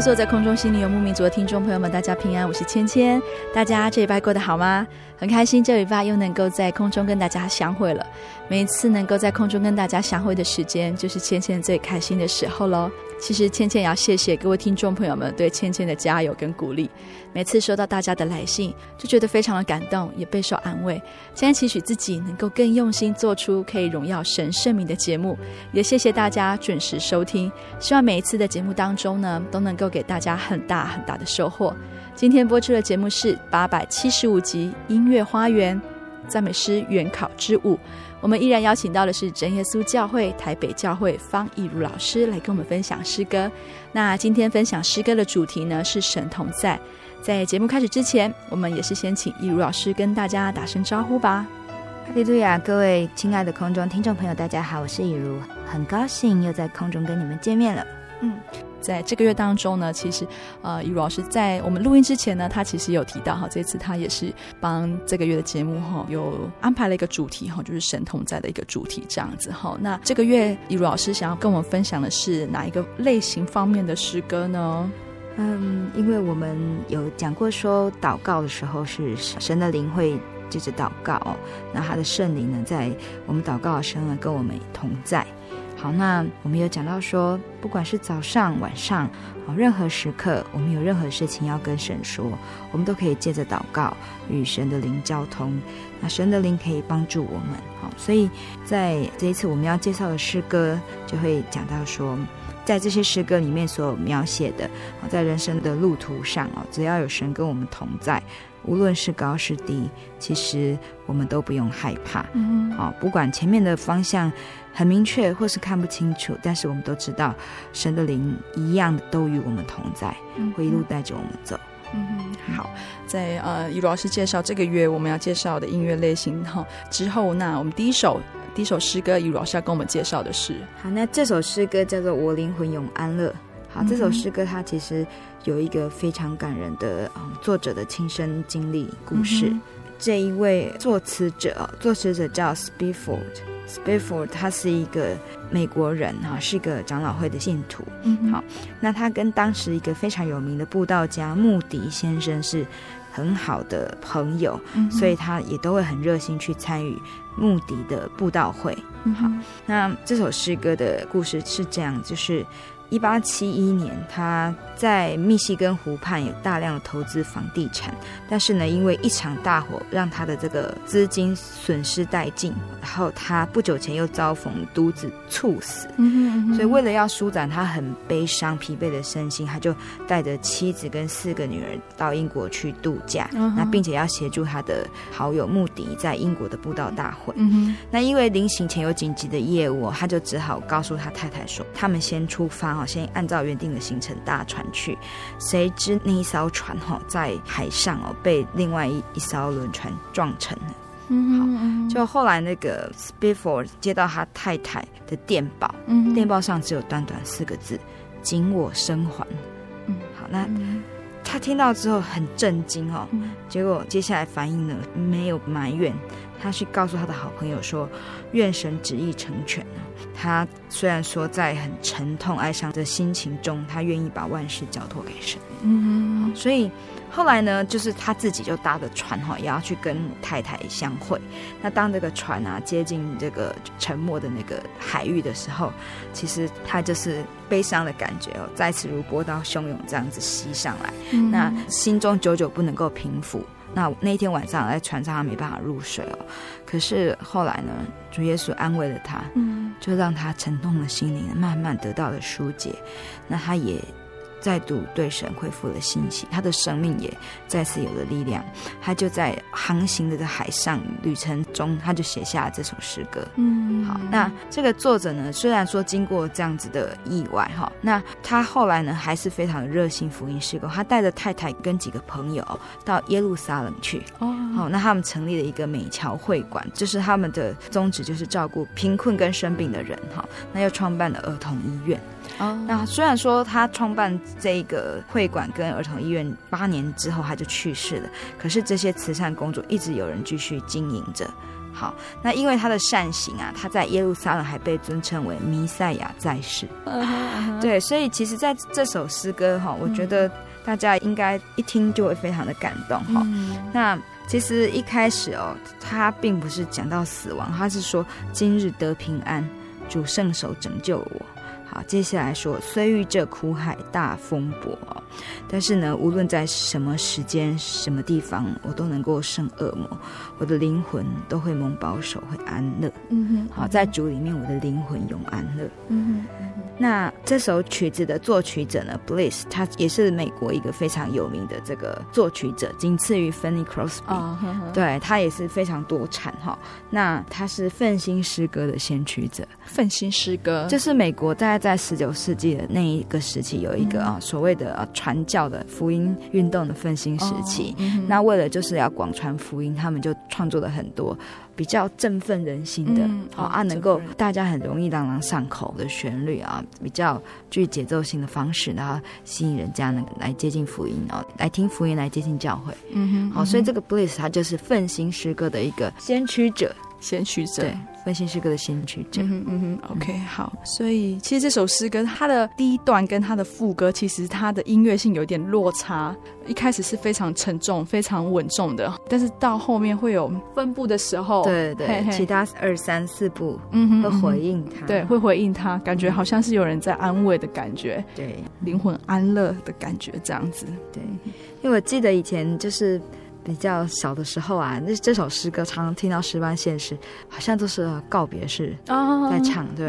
坐在空中心里游牧民族的听众朋友们，大家平安，我是芊芊。大家这礼拜过得好吗？很开心这礼拜又能够在空中跟大家相会了。每一次能够在空中跟大家相会的时间，就是芊芊最开心的时候喽。其实芊芊也要谢谢各位听众朋友们对芊芊的加油跟鼓励。每次收到大家的来信，就觉得非常的感动，也备受安慰。现在期许自己能够更用心做出可以荣耀神圣名的节目，也谢谢大家准时收听。希望每一次的节目当中呢，都能够给大家很大很大的收获。今天播出的节目是八百七十五集《音乐花园赞美诗原考之舞》。我们依然邀请到的是真耶稣教会台北教会方以如老师来跟我们分享诗歌。那今天分享诗歌的主题呢，是神同在。在节目开始之前，我们也是先请以如老师跟大家打声招呼吧。哈利路亚，各位亲爱的空中听众朋友，大家好，我是以如，很高兴又在空中跟你们见面了。嗯。在这个月当中呢，其实，呃，以如老师在我们录音之前呢，他其实有提到哈，这次他也是帮这个月的节目哈，有安排了一个主题哈，就是神同在的一个主题这样子哈。那这个月以如老师想要跟我们分享的是哪一个类型方面的诗歌呢？嗯，因为我们有讲过说，祷告的时候是神的灵会接着祷告，那他的圣灵呢，在我们祷告的时候呢，跟我们同在。好，那我们有讲到说，不管是早上、晚上，好，任何时刻，我们有任何事情要跟神说，我们都可以借着祷告与神的灵交通。那神的灵可以帮助我们，好，所以在这一次我们要介绍的诗歌，就会讲到说，在这些诗歌里面所描写的，在人生的路途上哦，只要有神跟我们同在。无论是高是低，其实我们都不用害怕。嗯，好，不管前面的方向很明确，或是看不清楚，但是我们都知道，神的灵一样都与我们同在，会一路带着我们走。嗯，好，在呃，以如老师介绍这个月我们要介绍的音乐类型哈之后，那我们第一首第一首诗歌，以如老师要跟我们介绍的是，好，那这首诗歌叫做《我灵魂永安乐》。好，这首诗歌它其实有一个非常感人的嗯作者的亲身经历故事。嗯、这一位作词者，作词者叫 Spifford，Spifford 他是一个美国人哈，是一个长老会的信徒。嗯，好，那他跟当时一个非常有名的布道家穆迪先生是很好的朋友，嗯、所以他也都会很热心去参与穆迪的布道会。嗯、好，那这首诗歌的故事是这样，就是。一八七一年，他在密西根湖畔有大量的投资房地产，但是呢，因为一场大火让他的这个资金损失殆尽，然后他不久前又遭逢毒子猝死，所以为了要舒展他很悲伤疲惫的身心，他就带着妻子跟四个女儿到英国去度假，那并且要协助他的好友穆迪在英国的布道大会。那因为临行前有紧急的业务，他就只好告诉他太太说，他们先出发。先按照原定的行程搭船去，谁知那一艘船哈在海上哦被另外一一艘轮船撞沉了。嗯，好，就后来那个 Spifford 接到他太太的电报，嗯，电报上只有短短四个字：“紧我生还。”嗯，好，那他听到之后很震惊哦，结果接下来反应呢，没有埋怨，他去告诉他的好朋友说，愿神旨意成全。他虽然说在很沉痛哀伤的心情中，他愿意把万事交托给神。嗯，所以。后来呢，就是他自己就搭着船哈，也要去跟太太相会。那当这个船啊接近这个沉没的那个海域的时候，其实他就是悲伤的感觉哦，再次如波涛汹涌这样子袭上来，嗯、那心中久久不能够平复。那那一天晚上在船上他没办法入睡哦。可是后来呢，主耶稣安慰了他，嗯，就让他沉痛的心灵慢慢得到了疏解。那他也。再度对神恢复了信心，他的生命也再次有了力量。他就在航行的海上旅程中，他就写下了这首诗歌。嗯，好，那这个作者呢，虽然说经过这样子的意外哈，那他后来呢还是非常热心福音事工。他带着太太跟几个朋友到耶路撒冷去。哦，好，那他们成立了一个美桥会馆，就是他们的宗旨就是照顾贫困跟生病的人哈。那又创办了儿童医院。哦，那虽然说他创办这个会馆跟儿童医院八年之后他就去世了，可是这些慈善工作一直有人继续经营着。好，那因为他的善行啊，他在耶路撒冷还被尊称为弥赛亚在世。Uh -huh, uh -huh. 对，所以其实在这首诗歌哈，我觉得大家应该一听就会非常的感动哈。Uh. 那其实一开始哦，他并不是讲到死亡，他是说今日得平安，主圣手拯救了我。好，接下来说，虽遇这苦海大风波，但是呢，无论在什么时间、什么地方，我都能够胜恶魔，我的灵魂都会蒙保守，会安乐。嗯哼，好，在主里面，我的灵魂永安乐。嗯哼。那这首曲子的作曲者呢，Bliss，他也是美国一个非常有名的这个作曲者，仅次于 Fanny Crosby。对，他也是非常多产哈。那他是奋心诗歌的先驱者。奋心诗歌就是美国大概在十九世纪的那一个时期，有一个啊、嗯、所谓的啊传教的福音运动的奋兴时期。那为了就是要广传福音，他们就创作了很多。比较振奋人心的，啊，能够大家很容易朗朗上口的旋律啊，比较具节奏性的方式，然后吸引人家呢来接近福音哦，来听福音，来接近教会。嗯哼，好，所以这个 Bliss 它就是奋兴诗歌的一个先驱者，先驱者。对。奋兴诗歌的先驱者。嗯哼，嗯哼，OK，好。所以其实这首诗歌，它的第一段跟它的副歌，其实它的音乐性有点落差。一开始是非常沉重、非常稳重的，但是到后面会有分部的时候，对对，嘿嘿其他二三四部，嗯哼，会回应他，对，会回应他，感觉好像是有人在安慰的感觉，对，灵魂安乐的感觉，这样子，对。因为我记得以前就是。比较小的时候啊，那这首诗歌常常听到十班现实，好像都是告别式在唱，对。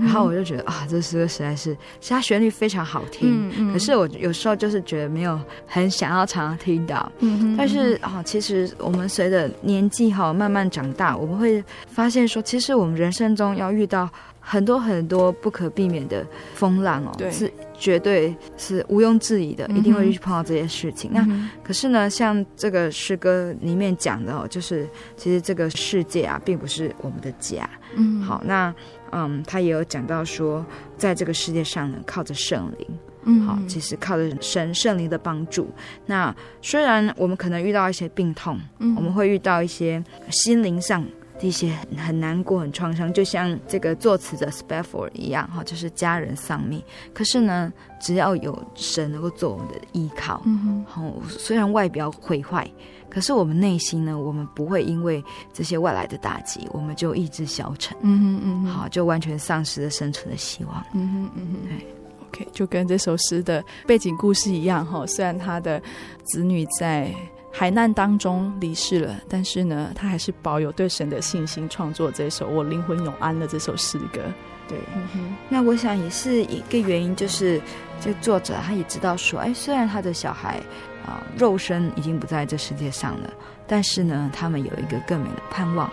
然后我就觉得啊，这诗歌实在是，其实它旋律非常好听，可是我有时候就是觉得没有很想要常常听到。但是啊，其实我们随着年纪哈慢慢长大，我们会发现说，其实我们人生中要遇到。很多很多不可避免的风浪哦，对，是绝对是毋庸置疑的，嗯，一定会去碰到这些事情。那，嗯，可是呢，像这个诗歌里面讲的哦，就是其实这个世界啊，并不是我们的家。嗯，好，那嗯，他也有讲到说，在这个世界上呢，靠着圣灵，嗯，好，其实靠着神圣灵的帮助。那虽然我们可能遇到一些病痛，嗯，我们会遇到一些心灵上。一些很很难过、很创伤，就像这个作词者 Spafford 一样，哈，就是家人丧命。可是呢，只要有神能够做我们的依靠，嗯哼，虽然外表毁坏，可是我们内心呢，我们不会因为这些外来的打击，我们就意志消沉，嗯哼嗯哼，好，就完全丧失了生存的希望，嗯哼嗯哼，对，OK，就跟这首诗的背景故事一样，哈，虽然他的子女在。海难当中离世了，但是呢，他还是保有对神的信心，创作这首《我灵魂永安了》这首诗歌。对，嗯，那我想也是一个原因，就是这个作者他也知道说，哎，虽然他的小孩啊，肉身已经不在这世界上了，但是呢，他们有一个更美的盼望。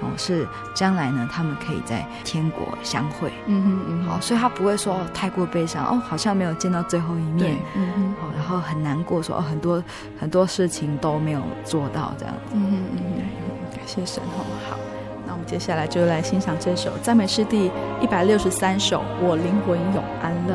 哦，是将来呢，他们可以在天国相会。嗯哼嗯，好，所以他不会说太过悲伤哦，好像没有见到最后一面。嗯哼，好，然后很难过说，说哦，很多很多事情都没有做到这样子。嗯哼嗯哼，感谢神哦。好，那我们接下来就来欣赏这首赞美诗第一百六十三首《我灵魂永安乐》。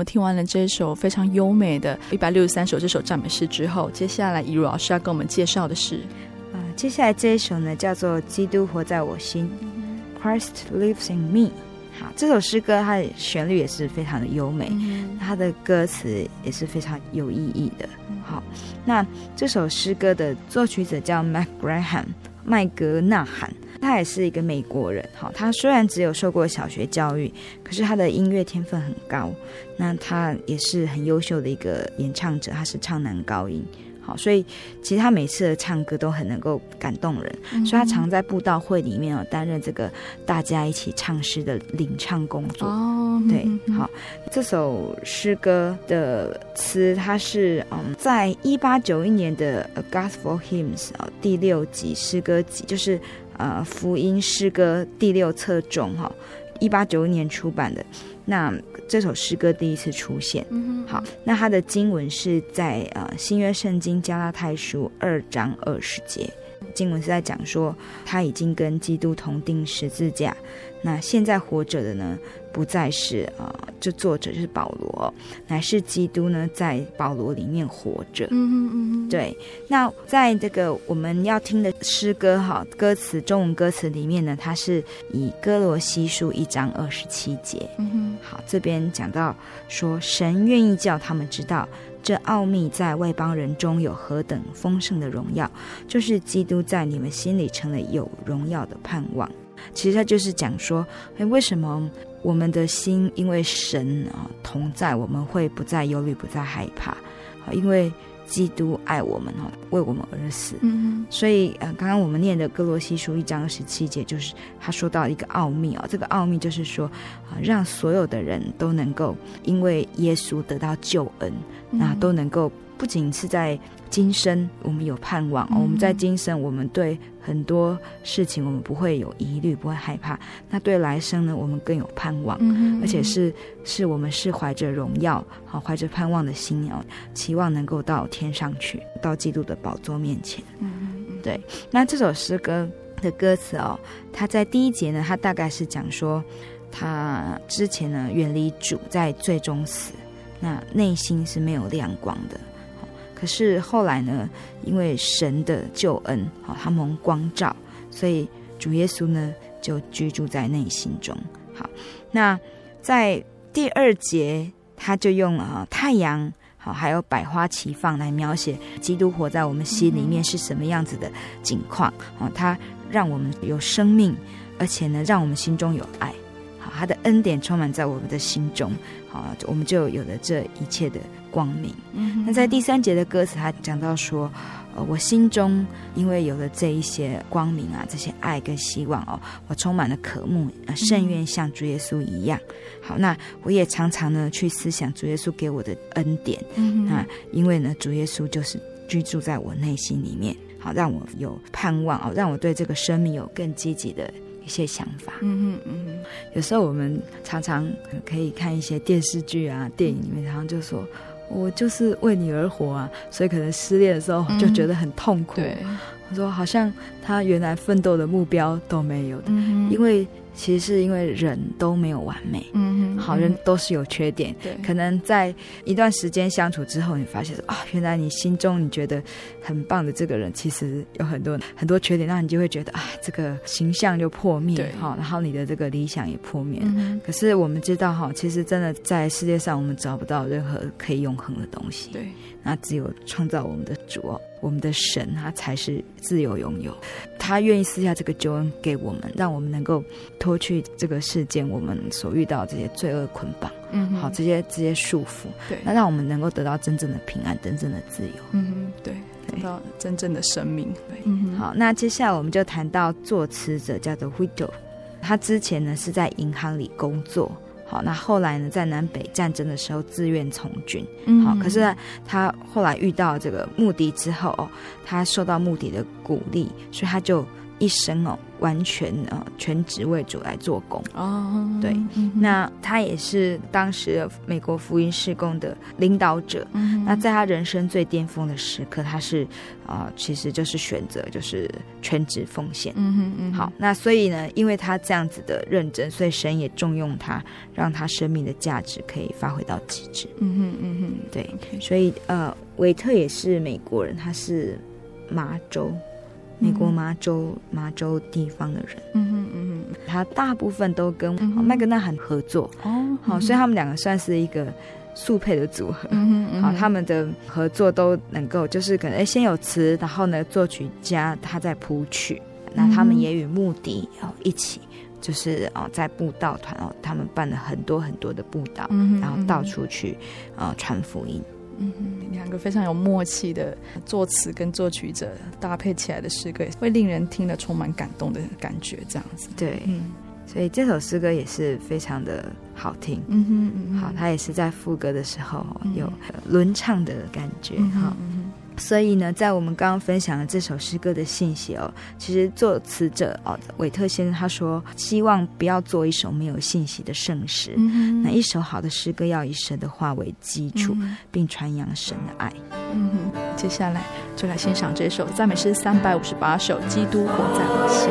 们听完了这首非常优美的一百六十三首这首赞美诗之后，接下来以如老师要跟我们介绍的是，啊、呃，接下来这一首呢叫做《基督活在我心》，Christ lives in me。好，这首诗歌它的旋律也是非常的优美，嗯、它的歌词也是非常有意义的。好，那这首诗歌的作曲者叫 Mac Graham 麦格纳罕，他也是一个美国人。好，他虽然只有受过小学教育，可是他的音乐天分很高。那他也是很优秀的一个演唱者，他是唱男高音。好，所以其实他每次的唱歌都很能够感动人，嗯、所以他常在布道会里面哦担任这个大家一起唱诗的领唱工作。哦，对，嗯、好，这首诗歌的词，它是嗯，在一八九一年的《A Gospel Hymns》啊第六集诗歌集，就是呃福音诗歌第六册中哈，一八九一年出版的。那这首诗歌第一次出现，嗯、好，那它的经文是在呃新约圣经加拉太书二章二十节，经文是在讲说他已经跟基督同定十字架。那现在活着的呢，不再是啊、呃，这作者就是保罗，乃是基督呢，在保罗里面活着。嗯嗯嗯，对。那在这个我们要听的诗歌哈，歌词中文歌词里面呢，它是以哥罗西书一章二十七节。嗯哼，好，这边讲到说，神愿意叫他们知道，这奥秘在外邦人中有何等丰盛的荣耀，就是基督在你们心里成了有荣耀的盼望。其实他就是讲说，哎，为什么我们的心因为神啊同在，我们会不再忧虑，不再害怕？因为基督爱我们哦，为我们而死。嗯，所以呃，刚刚我们念的哥罗西书一章十七节，就是他说到一个奥秘哦，这个奥秘就是说啊，让所有的人都能够因为耶稣得到救恩，那都能够。不仅是在今生，我们有盼望，嗯、我们在今生，我们对很多事情我们不会有疑虑，不会害怕。那对来生呢，我们更有盼望，而且是是我们是怀着荣耀，好怀着盼望的心哦，期望能够到天上去，到基督的宝座面前。嗯，对。那这首诗歌的歌词哦，它在第一节呢，它大概是讲说，他之前呢远离主，在最终死，那内心是没有亮光的。可是后来呢，因为神的救恩，好，他蒙光照，所以主耶稣呢就居住在内心中。好，那在第二节，他就用了太阳，好，还有百花齐放来描写基督活在我们心里面是什么样子的景况。好，他让我们有生命，而且呢，让我们心中有爱。好，他的恩典充满在我们的心中。好，我们就有了这一切的光明。嗯，那在第三节的歌词，他讲到说，呃，我心中因为有了这一些光明啊，这些爱跟希望哦，我充满了渴慕，呃，甚愿像主耶稣一样。好，那我也常常呢去思想主耶稣给我的恩典。嗯哼，啊，因为呢，主耶稣就是居住在我内心里面，好，让我有盼望哦，让我对这个生命有更积极的。一些想法，嗯哼嗯哼，有时候我们常常可以看一些电视剧啊、电影里面，然后就说，我就是为你而活啊，所以可能失恋的时候 就觉得很痛苦。对，我说好像他原来奋斗的目标都没有的，嗯，因为。其实是因为人都没有完美，嗯哼，好人都是有缺点，对，可能在一段时间相处之后，你发现说啊，原来你心中你觉得很棒的这个人，其实有很多很多缺点，那你就会觉得啊，这个形象就破灭，对，好，然后你的这个理想也破灭。嗯，可是我们知道哈，其实真的在世界上，我们找不到任何可以永恒的东西，对，那只有创造我们的主。我们的神，他才是自由拥有，他愿意赐下这个救恩给我们，让我们能够脱去这个世间我们所遇到这些罪恶捆绑，嗯，好，这些这些束缚，对，那让我们能够得到真正的平安，真正的自由，嗯哼，对，得到真正的生命，对，嗯哼，好，那接下来我们就谈到作词者叫做 Whittle，他之前呢是在银行里工作。好，那后来呢，在南北战争的时候自愿从军。嗯，好，可是他后来遇到这个穆迪之后，哦，他受到穆迪的鼓励，所以他就一生哦，完全呃全职为主来做工哦。对，嗯、那他也是当时美国福音事工的领导者。嗯、那在他人生最巅峰的时刻，他是啊、呃，其实就是选择就是全职奉献。嗯哼嗯，好，那所以呢，因为他这样子的认真，所以神也重用他，让他生命的价值可以发挥到极致。嗯哼嗯哼，对.所以呃，韦特也是美国人，他是麻州。美国麻州麻州地方的人，嗯哼嗯哼，他大部分都跟麦格纳罕合作。哦，好，所以他们两个算是一个速配的组合，好，他们的合作都能够就是可能哎先有词，然后呢作曲家他在谱曲，那他们也与穆迪哦一起，就是哦在布道团哦，他们办了很多很多的布道，然后到处去啊传福音。嗯，两个非常有默契的作词跟作曲者搭配起来的诗歌，会令人听了充满感动的感觉。这样子，对，嗯，所以这首诗歌也是非常的好听。嗯哼，嗯哼，好，它也是在副歌的时候有轮唱的感觉。哈、嗯。嗯所以呢，在我们刚刚分享的这首诗歌的信息哦，其实作词者哦，韦特先生他说，希望不要做一首没有信息的圣诗。嗯，那一首好的诗歌要以神的话为基础，嗯、并传扬神的爱。嗯哼，接下来就来欣赏这首赞美诗三百五十八首《基督活在我心》。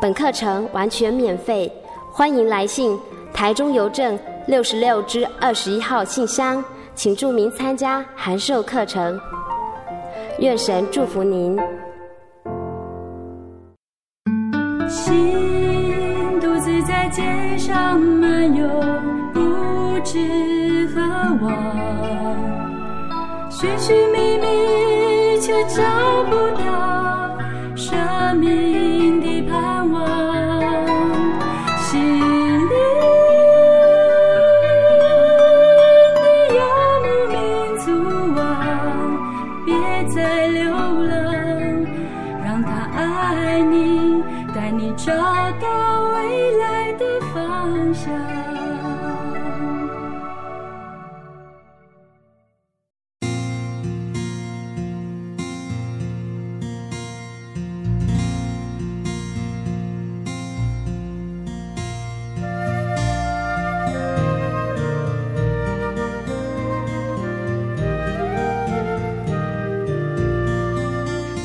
本课程完全免费，欢迎来信台中邮政六十六支二十一号信箱，请注明参加函授课程。愿神祝福您。心独自在街上漫游，不知何往，寻寻觅觅却找不到生命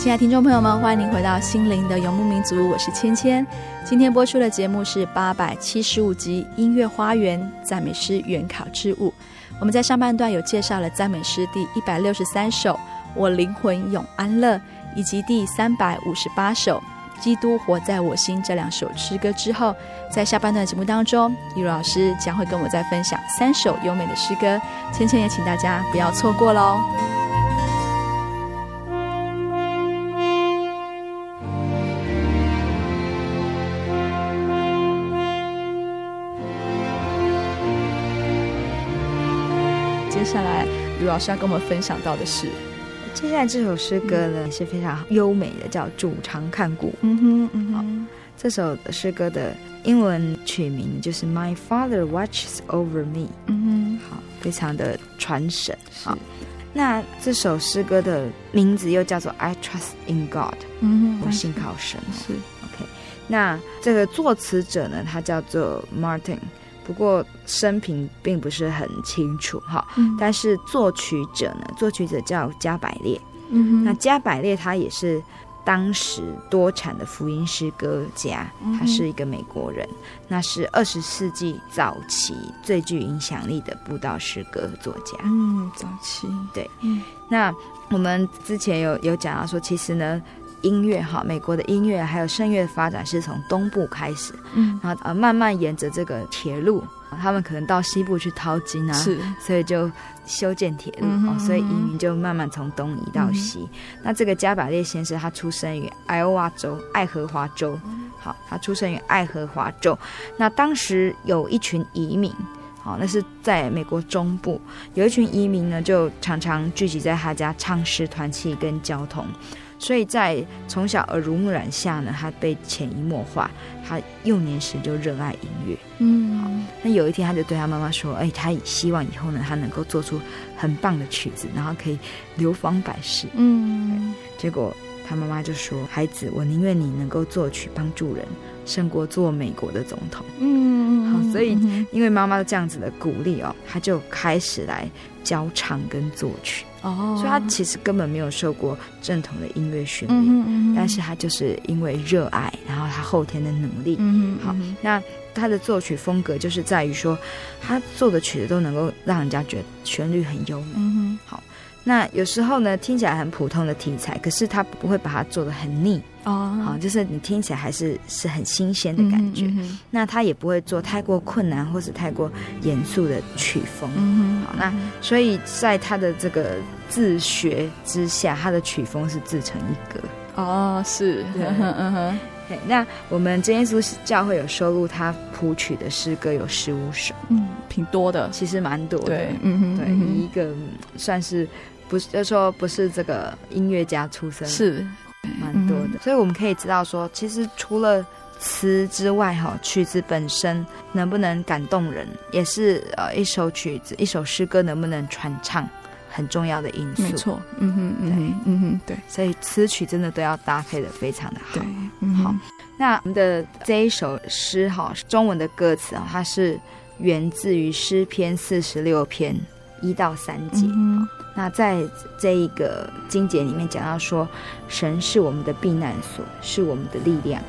亲爱的听众朋友们，欢迎您回到心灵的游牧民族，我是芊芊。今天播出的节目是八百七十五集《音乐花园赞美诗原考之物》。我们在上半段有介绍了赞美诗第一百六十三首《我灵魂永安乐》，以及第三百五十八首《基督活在我心》这两首诗歌之后，在下半段节目当中，一如老师将会跟我再分享三首优美的诗歌。芊芊也请大家不要错过喽。来，卢老师要跟我们分享到的是，接下来这首诗歌呢、嗯、是非常优美的，叫《主常看顾》。嗯哼，嗯哼，这首诗歌的英文曲名就是《My Father Watches Over Me》。嗯哼，好，非常的传神。好，那这首诗歌的名字又叫做《I Trust in God》。嗯哼，我信靠神。是 OK。那这个作词者呢，他叫做 Martin。不过生平并不是很清楚哈，嗯、但是作曲者呢，作曲者叫加百列。嗯哼，那加百列他也是当时多产的福音诗歌家，他是一个美国人，嗯、那是二十世纪早期最具影响力的布道诗歌作家。嗯，早期对。嗯，那我们之前有有讲到说，其实呢。音乐哈，美国的音乐还有声乐的发展是从东部开始，嗯，然后呃慢慢沿着这个铁路，他们可能到西部去淘金啊，是，所以就修建铁路，所以移民就慢慢从东移到西。嗯、那这个加百列先生，他出生于爱奥瓦州爱荷华州，好，他出生于爱荷华州。那当时有一群移民，好，那是在美国中部。有一群移民呢，就常常聚集在他家唱诗团契跟交通。所以在从小耳濡目染下呢，他被潜移默化。他幼年时就热爱音乐，嗯，好。那有一天，他就对他妈妈说：“哎，他希望以后呢，他能够做出很棒的曲子，然后可以流芳百世。”嗯，结果他妈妈就说：“孩子，我宁愿你能够作曲帮助人，胜过做美国的总统。”嗯，好。所以因为妈妈这样子的鼓励哦，他就开始来教唱跟作曲。哦，所以他其实根本没有受过正统的音乐训练，嗯嗯，但是他就是因为热爱，然后他后天的努力，嗯，好，那他的作曲风格就是在于说，他做的曲子都能够让人家觉得旋律很优美，嗯，好。那有时候呢，听起来很普通的题材，可是他不会把它做的很腻哦，好，就是你听起来还是是很新鲜的感觉。那他也不会做太过困难或是太过严肃的曲风。嗯，好，那所以在他的这个自学之下，他的曲风是自成一格。哦，是，嗯哼。那我们真耶稣教会有收录他谱曲的诗歌有十五首，嗯，挺多的，其实蛮多的。对，嗯哼，对，一个算是。不是，就是说不是这个音乐家出身，是。蛮多的，嗯，所以我们可以知道说，其实除了词之外，哈，曲子本身能不能感动人，也是呃一首曲子、一首诗歌能不能传唱很重要的因素。没错，嗯哼，嗯哼，嗯哼，对，所以词曲真的都要搭配的非常的好。对，嗯，好，那我们的这一首诗哈，中文的歌词啊，它是源自于诗篇四十六篇一到三节。嗯那在这一个经节里面讲到说，神是我们的避难所，是我们的力量，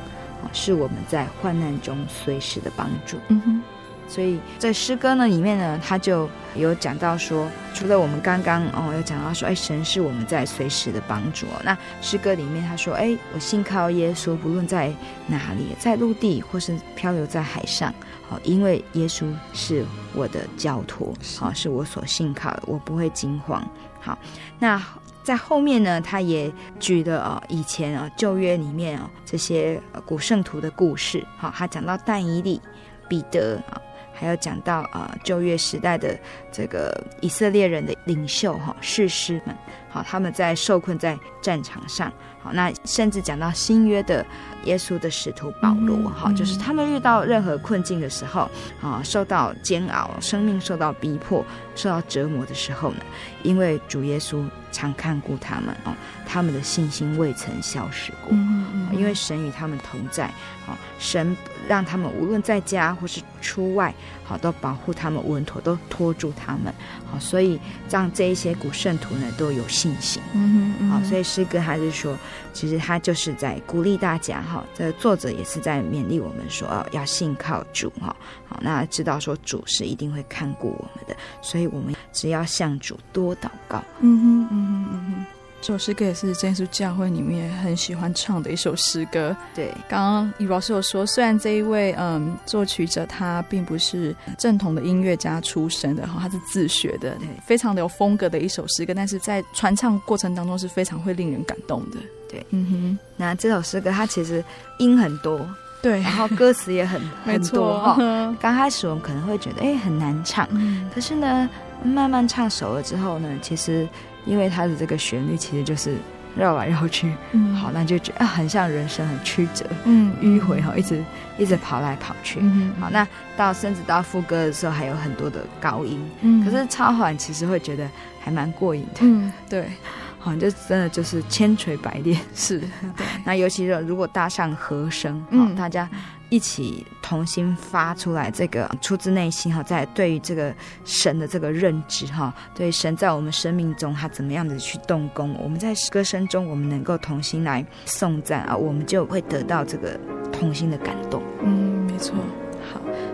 啊，是我们在患难中随时的帮助。嗯哼，所以在诗歌呢里面呢，他就有讲到说，除了我们刚刚哦有讲到说，哎，神是我们在随时的帮助哦。那诗歌里面他说，哎，我信靠耶稣，不论在哪里，在陆地或是漂流在海上，好，因为耶稣是我的教徒，好，是我所信靠的，我不会惊慌。好，那。在后面呢，他也举了啊，以前啊旧约里面啊这些古圣徒的故事，好，他讲到但以理、彼得啊，还有讲到啊旧约时代的这个以色列人的领袖哈士师们，好，他们在受困在战场上，好，那甚至讲到新约的。耶稣的使徒保罗，哈、嗯，就是他们遇到任何困境的时候，啊，受到煎熬，生命受到逼迫，受到折磨的时候呢，因为主耶稣常看顾他们，哦，他们的信心未曾消失过，因为神与他们同在，啊，神让他们无论在家或是出外，好，都保护他们稳妥，都托住他们，好，所以让这一些古圣徒呢都有信心，嗯嗯，好，所以诗歌还是说，其实他就是在鼓励大家，哈。这作者也是在勉励我们说，要信靠主哈，好，那知道说主是一定会看顾我们的，所以我们只要向主多祷告。嗯哼，嗯哼，嗯哼，这首诗歌也是真耶稣教会里面很喜欢唱的一首诗歌。对，刚刚于老师有说，虽然这一位嗯作曲者他并不是正统的音乐家出身的哈，他是自学的，非常的有风格的一首诗歌，但是在传唱过程当中是非常会令人感动的。对，嗯哼，那这首诗歌它其实音很多，对，然后歌词也很很多 哈。刚哦、开始我们可能会觉得哎很难唱，嗯、可是呢，慢慢唱熟了之后呢，其实因为它的这个旋律其实就是绕来绕去，嗯、好，那就觉得很像人生很曲折，嗯，迂回哈，一直一直跑来跑去，嗯、好，那到甚至到副歌的时候还有很多的高音，嗯，可是超缓其实会觉得还蛮过瘾的，嗯，对。就真的就是千锤百炼，是。那尤其是如果搭上和声，嗯，大家一起同心发出来，这个出自内心哈，在对于这个神的这个认知哈，对神在我们生命中他怎么样的去动工，我们在歌声中我们能够同心来颂赞啊，我们就会得到这个同心的感动。嗯，没错。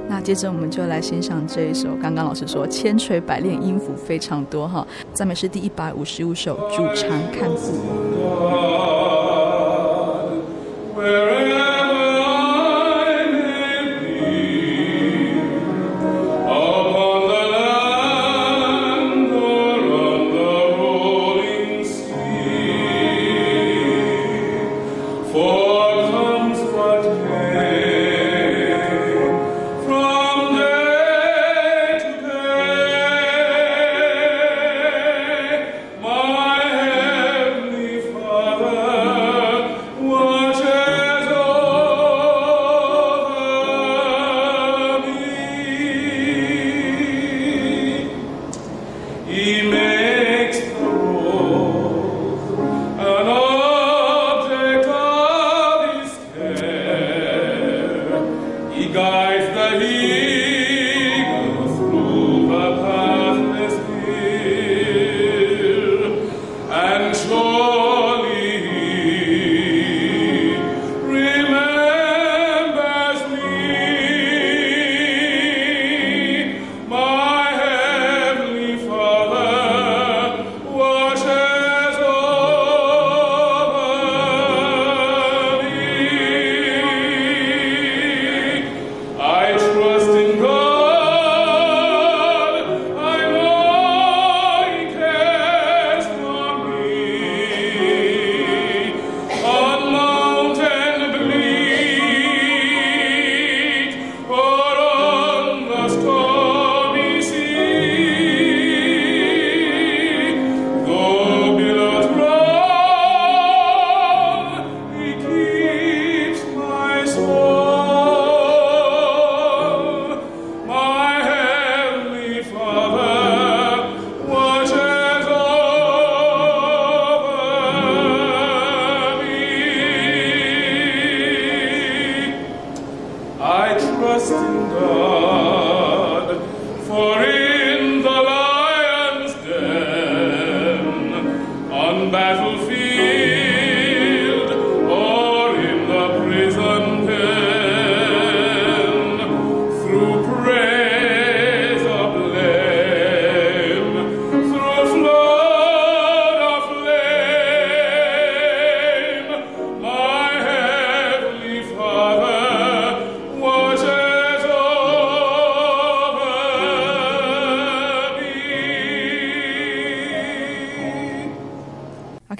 那接着我们就来欣赏这一首，刚刚老师说千锤百炼，音符非常多哈，赞美诗第一百五十五首，主常看顾。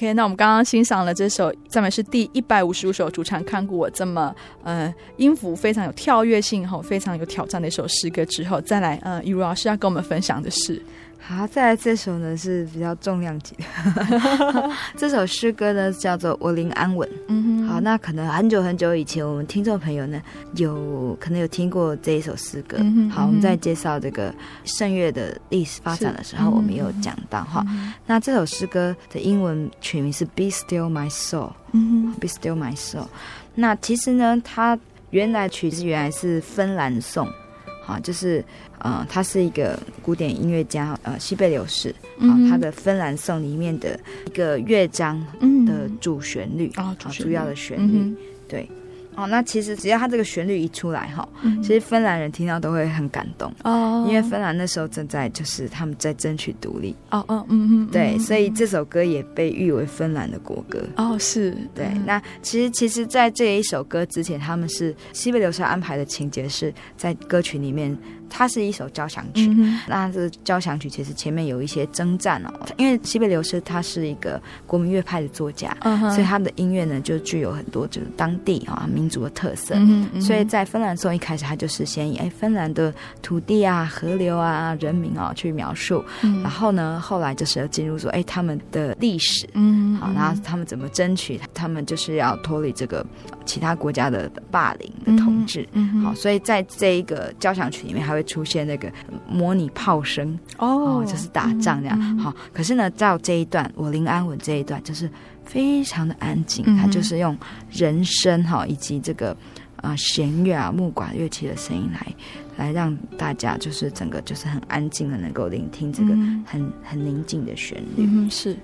OK，那我们刚刚欣赏了这首赞美诗第一百五十五首，主唱看过我这么呃音符非常有跳跃性吼，非常有挑战的一首诗歌之后，再来呃，雨茹老师要跟我们分享的是。好，再来这首呢是比较重量级的，这首诗歌呢叫做《我灵安稳》。嗯哼，好，那可能很久很久以前，我们听众朋友呢有可能有听过这一首诗歌。嗯，好，我们在介绍这个圣乐的历史发展的时候，我们有讲到哈。那这首诗歌的英文曲名是《Be Still My Soul》。嗯哼，《Be Still My Soul》。那其实呢，它原来曲子原来是芬兰颂。好，就是，呃，他是一个古典音乐家，呃，西贝柳士，啊、嗯，他的《芬兰颂》里面的一个乐章的主旋律，啊、嗯，主要的旋律，嗯、对。哦，那其实只要他这个旋律一出来哈，嗯、其实芬兰人听到都会很感动哦，因为芬兰那时候正在就是他们在争取独立。哦哦嗯嗯，对，所以这首歌也被誉为芬兰的国歌。哦，是。对。那其实其实，在这一首歌之前，他们是西贝流士安排的情节是在歌曲里面。它是一首交响曲，嗯、那这交响曲其实前面有一些征战哦，因为西贝流斯他是一个国民乐派的作家，嗯、所以他的音乐呢就具有很多就是当地啊民族的特色，所以在芬兰颂一开始他就是先以哎芬兰的土地啊、河流啊、人民啊去描述，嗯、然后呢后来就是要进入说哎他们的历史，嗯，好，然后他们怎么争取，他们就是要脱离这个其他国家的霸凌的统治，嗯嗯、好，所以在这一个交响曲里面还会。出现那个模拟炮声哦，哦，就是打仗这样。嗯、好，可是呢，到这一段我灵安稳这一段，就是非常的安静，它、嗯、就是用人声哈以及这个啊弦乐啊木管乐器的声音来来让大家就是整个就是很安静的能够聆听这个很、嗯、很宁静的旋律。嗯，是对。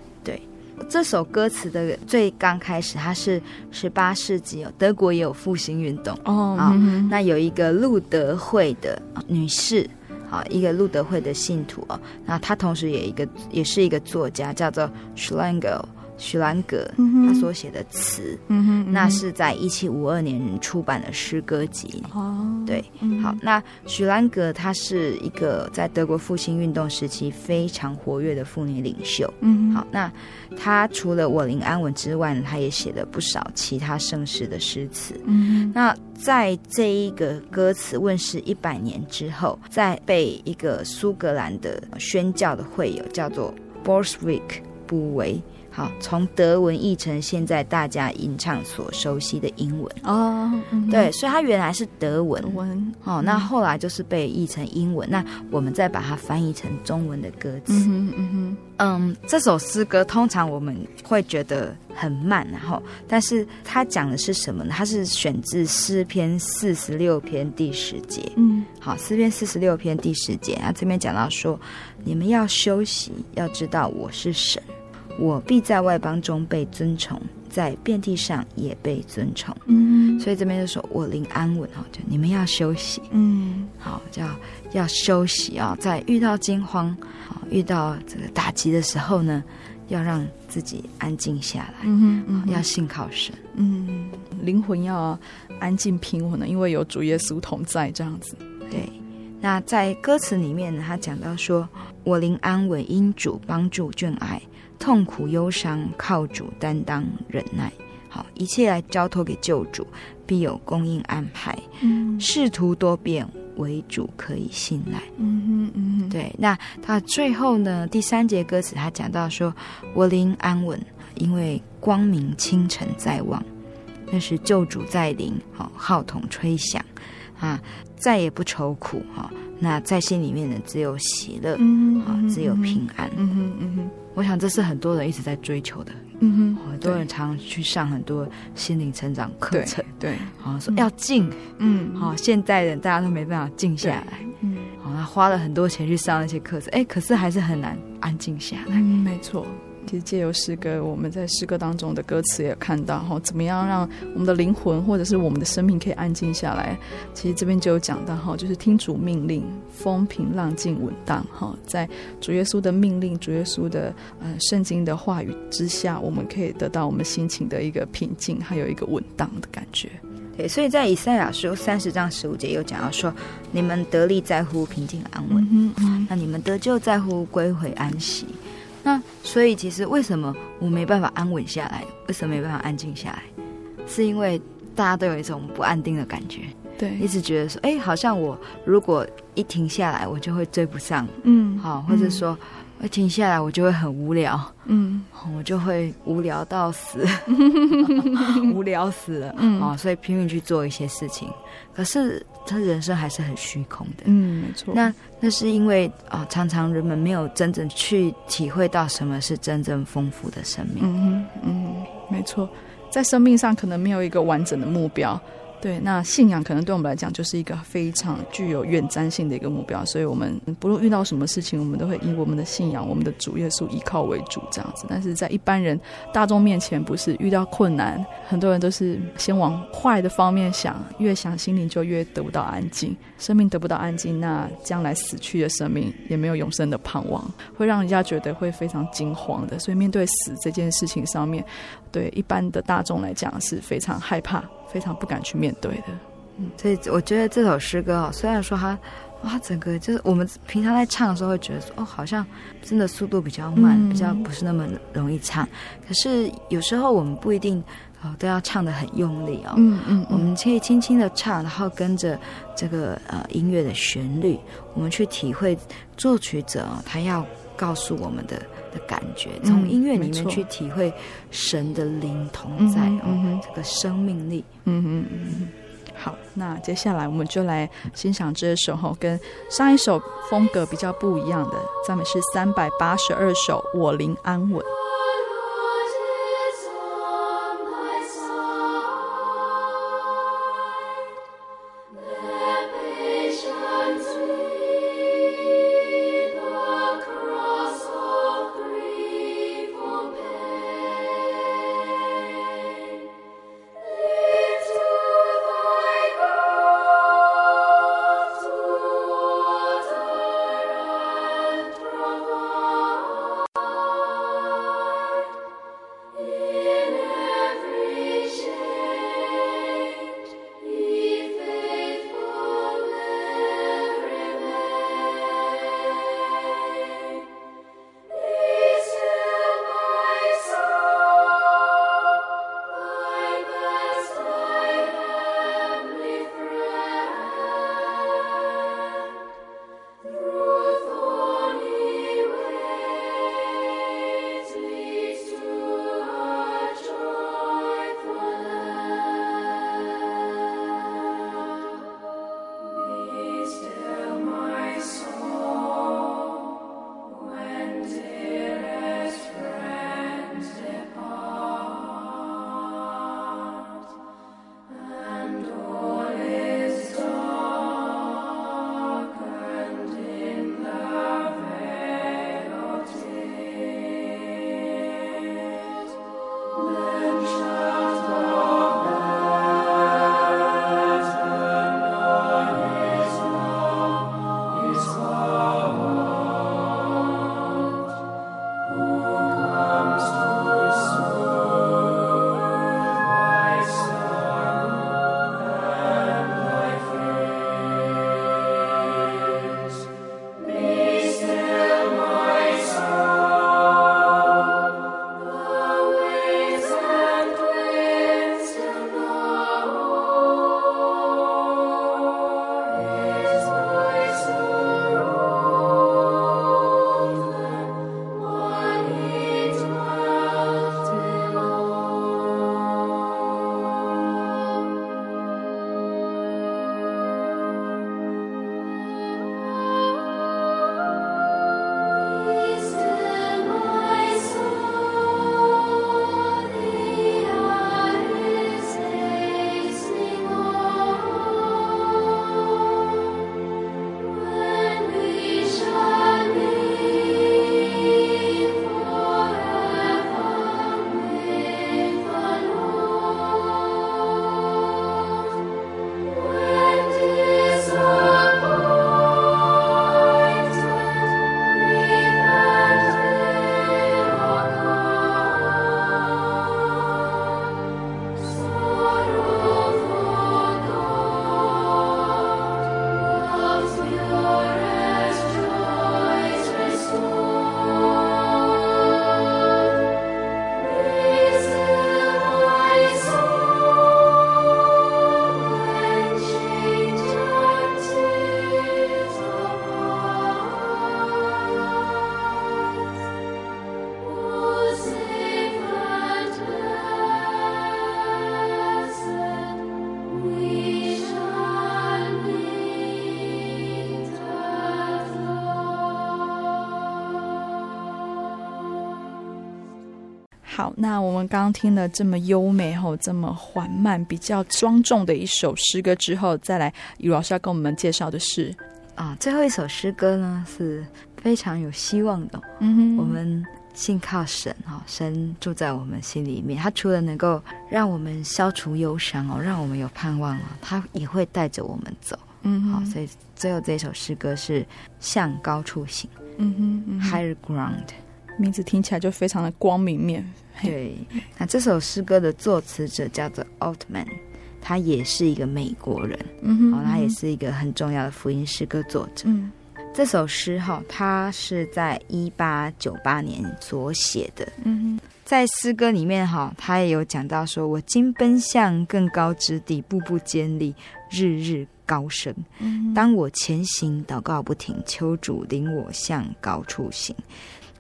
这首歌词的最刚开始，它是十八世纪哦，德国也有复兴运动哦。好，那有一个路德会的女士，啊，一个路德会的信徒哦，那她同时也一个也是一个作家，叫做 Schlegel。许兰格他所写的词，嗯哼，那是在一七五二年出版的诗歌集。哦，对，好，那许兰格他是一个在德国复兴运动时期非常活跃的妇女领袖。嗯，好，那他除了我灵安稳之外呢，他也写了不少其他盛世的诗词。嗯，那在这一个歌词问世一百年之后，在被一个苏格兰的宣教的会友叫做 Borswick 补为。好，从德文译成现在大家吟唱所熟悉的英文哦，嗯、对，所以它原来是德文，德文哦，那后来就是被译成英文，那我们再把它翻译成中文的歌词。嗯哼，嗯哼，嗯，这首诗歌通常我们会觉得很慢，然后，但是它讲的是什么呢？它是选自诗篇四十六篇第十节。嗯，好，诗篇四十六篇第十节啊，这边讲到说，你们要休息，要知道我是神。我必在外邦中被尊崇，在遍地上也被尊崇。嗯，所以这边就说我灵安稳哈，就你们要休息。嗯，好，叫要休息啊，在遇到惊慌、遇到这个打击的时候呢，要让自己安静下来。嗯，嗯要信靠神。嗯，灵魂要安静平稳的，因为有主耶稣同在，这样子。对。那在歌词里面呢，他讲到说我灵安稳，因主帮助眷爱。痛苦忧伤靠主担当忍耐，好，一切来交托给救主，必有供应安排。嗯，仕途多变，为主可以信赖。嗯哼，嗯哼，对。那他最后呢？第三节歌词他讲到说：“我灵安稳，因为光明清晨在望，那是救主在临，好，号筒吹响，啊，再也不愁苦，哈。那在心里面呢，只有喜乐，嗯哼，只有平安。嗯哼，嗯哼。”我想这是很多人一直在追求的，嗯哼，很多人常去上很多心灵成长课程，对，啊，说要静，嗯，好，现代人大家都没办法静下来，嗯，好，他花了很多钱去上那些课程，哎，可是还是很难安静下来，嗯，没错。其实借由诗歌，我们在诗歌当中的歌词也看到哈，怎么样让我们的灵魂或者是我们的生命可以安静下来。其实这边就有讲到哈，就是听主命令，风平浪静稳当哈，在主耶稣的命令、主耶稣的呃圣经的话语之下，我们可以得到我们心情的一个平静，还有一个稳当的感觉。对，所以在以赛亚书三十章十五节有讲到说：你们得力在乎平静安稳，嗯嗯，那你们得救在乎归回安息。那所以其实为什么我没办法安稳下来？为什么没办法安静下来？是因为大家都有一种不安定的感觉，对，一直觉得说，哎，好像我如果一停下来，我就会追不上，嗯，好，或者说。嗯我停下来，我就会很无聊，嗯，我就会无聊到死，无聊死了，嗯，哦，所以拼命去做一些事情，可是他人生还是很虚空的，嗯，没错。那那是因为啊、哦，常常人们没有真正去体会到什么是真正丰富的生命，嗯嗯，没错，在生命上可能没有一个完整的目标。对，那信仰可能对我们来讲就是一个非常具有远瞻性的一个目标，所以我们不论遇到什么事情，我们都会以我们的信仰、我们的主耶稣依靠为主，这样子。但是在一般人大众面前，不是遇到困难，很多人都是先往坏的方面想，越想心灵就越得不到安静，生命得不到安静，那将来死去的生命也没有永生的盼望，会让人家觉得会非常惊慌的。所以面对死这件事情上面，对一般的大众来讲是非常害怕。非常不敢去面对的，嗯，所以我觉得这首诗歌啊，虽然说它，哇，整个就是我们平常在唱的时候会觉得说，哦，好像真的速度比较慢，嗯、比较不是那么容易唱。可是有时候我们不一定哦都要唱得很用力哦，嗯嗯，嗯，我们可以轻轻的唱，然后跟着这个呃音乐的旋律，我们去体会作曲者他要告诉我们的。的感觉，从音乐里面去体会神的灵同在哦，嗯、这个生命力。嗯嗯嗯。好，那接下来我们就来欣赏这首哈，跟上一首风格比较不一样的赞美诗三百八十二首《我灵安稳》。那我们刚刚听了这么优美吼、这么缓慢、比较庄重的一首诗歌之后，再来，余老师要跟我们介绍的是啊，最后一首诗歌呢是非常有希望的。嗯哼，我们信靠神哈，神住在我们心里面，他除了能够让我们消除忧伤哦，让我们有盼望了，他也会带着我们走。嗯，好，所以最后这首诗歌是向高处行。嗯哼，嗯哼，Higher Ground。名字听起来就非常的光明面。对，那这首诗歌的作词者叫做 Altman，他也是一个美国人，嗯哼，哦，他也是一个很重要的福音诗歌作者。嗯，这首诗哈，他是在一八九八年所写的。嗯哼，在诗歌里面哈，他也有讲到说：“我今奔向更高之地，步步坚立，日日高升。嗯，当我前行，祷告不停，求主领我向高处行。”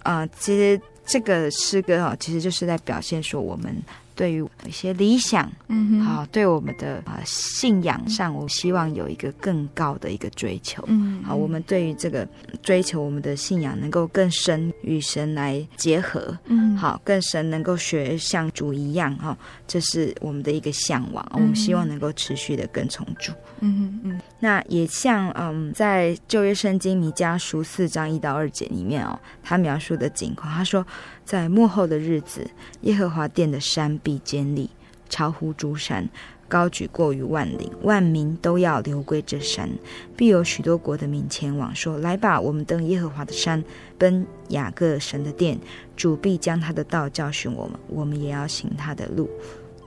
啊、呃，其实这个诗歌啊，其实就是在表现说我们对于一些理想，嗯，好，对我们的啊信仰上，我希望有一个更高的一个追求，嗯，好，我们对于这个追求我们的信仰能够更深与神来结合，嗯，好，更深能够学像主一样哈，这是我们的一个向往，我们希望能够持续的跟从主，嗯嗯，那也像嗯，在旧约圣经弥迦书四章一到二节里面哦，他描述的景况，他说。在幕后的日子，耶和华殿的山必坚立，超乎诸山，高举过于万岭，万民都要流归这山。必有许多国的民前往，说：“来吧，我们登耶和华的山，奔雅各神的殿。主必将他的道教训我们，我们也要行他的路。”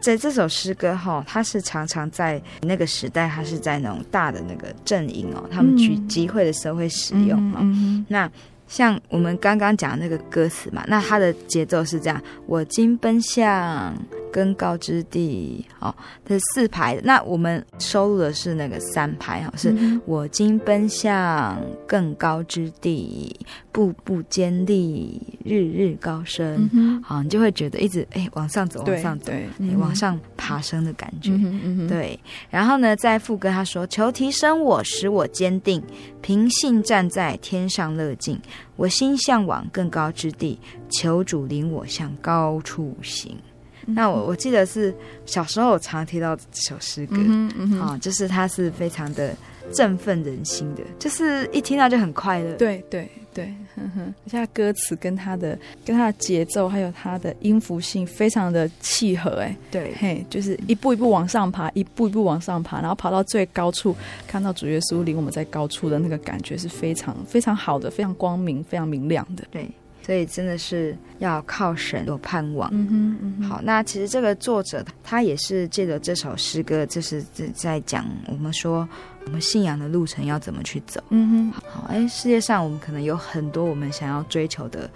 在这首诗歌哈，它是常常在那个时代，他是在那种大的那个阵营哦，他们去集会的时候会使用哈、嗯嗯嗯。那像我们刚刚讲的那个歌词嘛，那它的节奏是这样：我今奔向更高之地，哦，这是四排。那我们收录的是那个三排，哈，是我今奔向更高之地，步步坚立，日日高升。好，你就会觉得一直哎往上走，往上走，往上爬升的感觉。对。然后呢，在副歌他说：求提升我，使我坚定，平信站在天上乐境。我心向往更高之地，求主领我向高处行。嗯、那我我记得是小时候我常听到这首诗歌，啊、嗯嗯哦，就是它是非常的振奋人心的，就是一听到就很快乐。对对对，哼哼，而且它歌词跟它的跟它的节奏还有它的音符性非常的契合，哎，对，嘿，就是一步一步往上爬，一步一步往上爬，然后爬到最高处，看到主耶稣领我们在高处的那个感觉是非常非常好的，非常光明，非常明亮的，对。所以真的是要靠神有盼望。嗯哼，嗯哼。好，那其实这个作者他也是借着这首诗歌，就是在讲我们说我们信仰的路程要怎么去走。嗯哼。好，哎，世界上我们可能有很多我们想要追求的。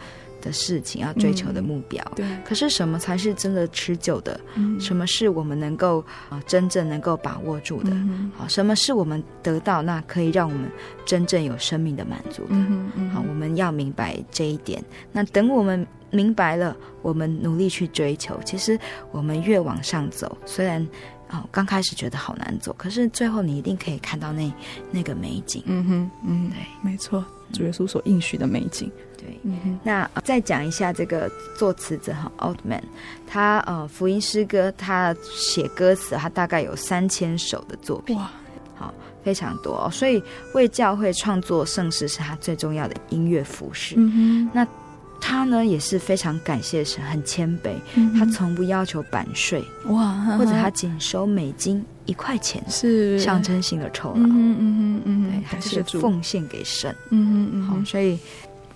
的事情要追求的目标，对。可是什么才是真的持久的？嗯，什么是我们能够啊真正能够把握住的？好，什么是我们得到那可以让我们真正有生命的满足的？嗯嗯。好，我们要明白这一点。那等我们明白了，我们努力去追求，其实我们越往上走，虽然啊刚开始觉得好难走，可是最后你一定可以看到那那个美景。嗯哼，嗯，对，没错，主耶稣所应许的美景。对，嗯、那再讲一下这个作词者哈，Altman，他呃福音诗歌，他写歌词，他大概有三千首的作品，哇，好，非常多哦。所以为教会创作圣诗是他最重要的音乐服饰。嗯，那他呢也是非常感谢神，很谦卑，嗯、他从不要求版税，哇，或者他仅收美金一块钱，是。象征性的酬劳。嗯嗯嗯嗯，对，他就是奉献给神。嗯嗯嗯，好，所以。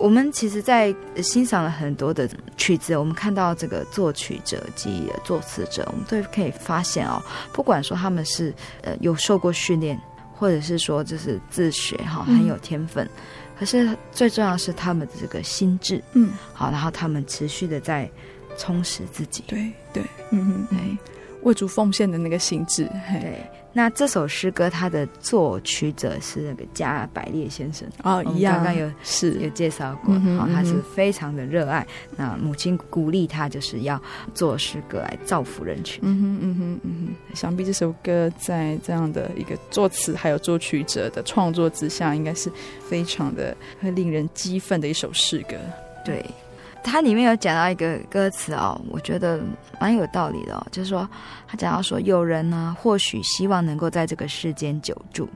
我们其实，在欣赏了很多的曲子，我们看到这个作曲者及作词者，我们都可以发现哦，不管说他们是呃有受过训练，或者是说就是自学哈，很有天分，嗯，可是最重要的是他们的这个心智，嗯，好，然后他们持续的在充实自己，对对，嗯嗯，对，为主奉献的那个心智，对。那这首诗歌，它的作曲者是那个加百列先生哦，一样，刚刚有是有介绍过，嗯哦，他是非常的热爱。那母亲鼓励他，就是要做诗歌来造福人群。嗯哼，嗯哼，嗯哼。想必这首歌在这样的一个作词还有作曲者的创作之下，应该是非常的会令人激愤的一首诗歌。对。它里面有讲到一个歌词哦，我觉得蛮有道理的哦，就是说他讲到说，有人呢或许希望能够在这个世间久住，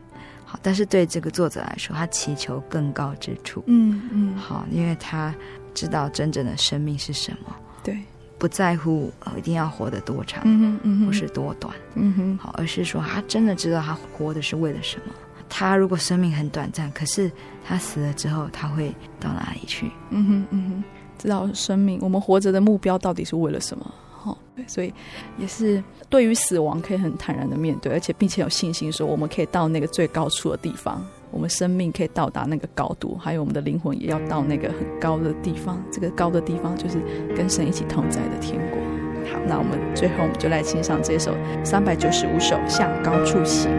好，但是对这个作者来说，他祈求更高之处，嗯嗯，好，因为他知道真正的生命是什么，对，不在乎一定要活得多长，嗯哼嗯哼，或是多短，嗯哼，好，而是说他真的知道他活的是为了什么。他如果生命很短暂，可是他死了之后，他会到哪里去？嗯哼嗯哼。知道生命，我们活着的目标到底是为了什么？哦，对，所以也是对于死亡可以很坦然的面对，而且并且有信心说我们可以到那个最高处的地方，我们生命可以到达那个高度，还有我们的灵魂也要到那个很高的地方。这个高的地方就是跟神一起同在的天国。好，那我们最后我们就来欣赏这首三百九十五首向高处行。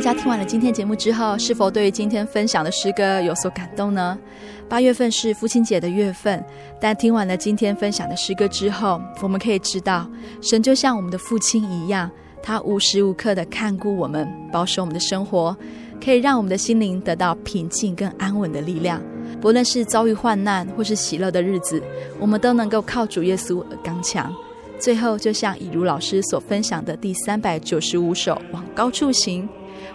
大家听完了今天节目之后，是否对于今天分享的诗歌有所感动呢？八月份是父亲节的月份，但听完了今天分享的诗歌之后，我们可以知道，神就像我们的父亲一样，他无时无刻的看顾我们，保守我们的生活，可以让我们的心灵得到平静跟安稳的力量。不论是遭遇患难或是喜乐的日子，我们都能够靠主耶稣而刚强。最后，就像以如老师所分享的第三百九十五首《往高处行》。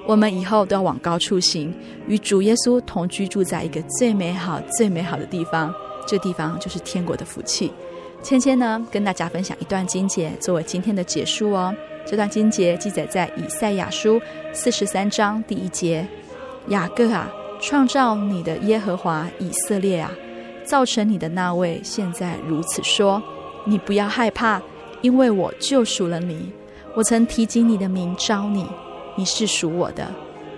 我们以后都要往高处行，与主耶稣同居住在一个最美好、最美好的地方。这地方就是天国的福气。芊芊呢，跟大家分享一段经节作为今天的结束哦。这段经节记载在以赛亚书四十三章第一节：“雅各啊，创造你的耶和华以色列啊，造成你的那位现在如此说：你不要害怕，因为我救赎了你。我曾提及你的名召你。”你是属我的，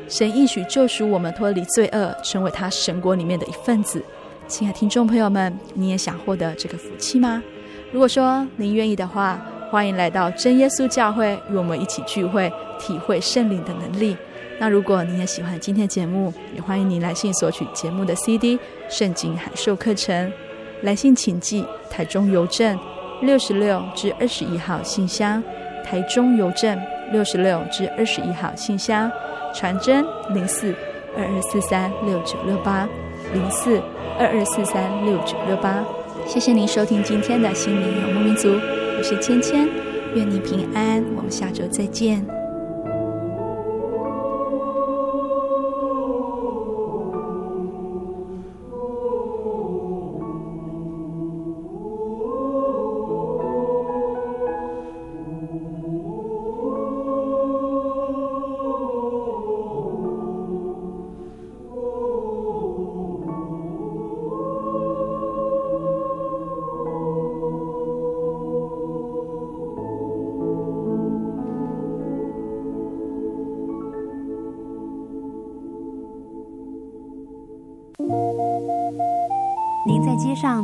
神应许救赎我们脱离罪恶，成为他神国里面的一份子。亲爱的听众朋友们，你也想获得这个福气吗？如果说您愿意的话，欢迎来到真耶稣教会，与我们一起聚会，体会圣灵的能力。那如果你也喜欢今天的节目，也欢迎您来信索取节目的 CD《圣经函授课程》。来信请寄台中邮政六十六至二十一号信箱，台中邮政。六十六至二十一号信箱，传真零四二二四三六九六八零四二二四三六九六八。谢谢您收听今天的心灵有牧民族，我是芊芊，愿你平安，我们下周再见。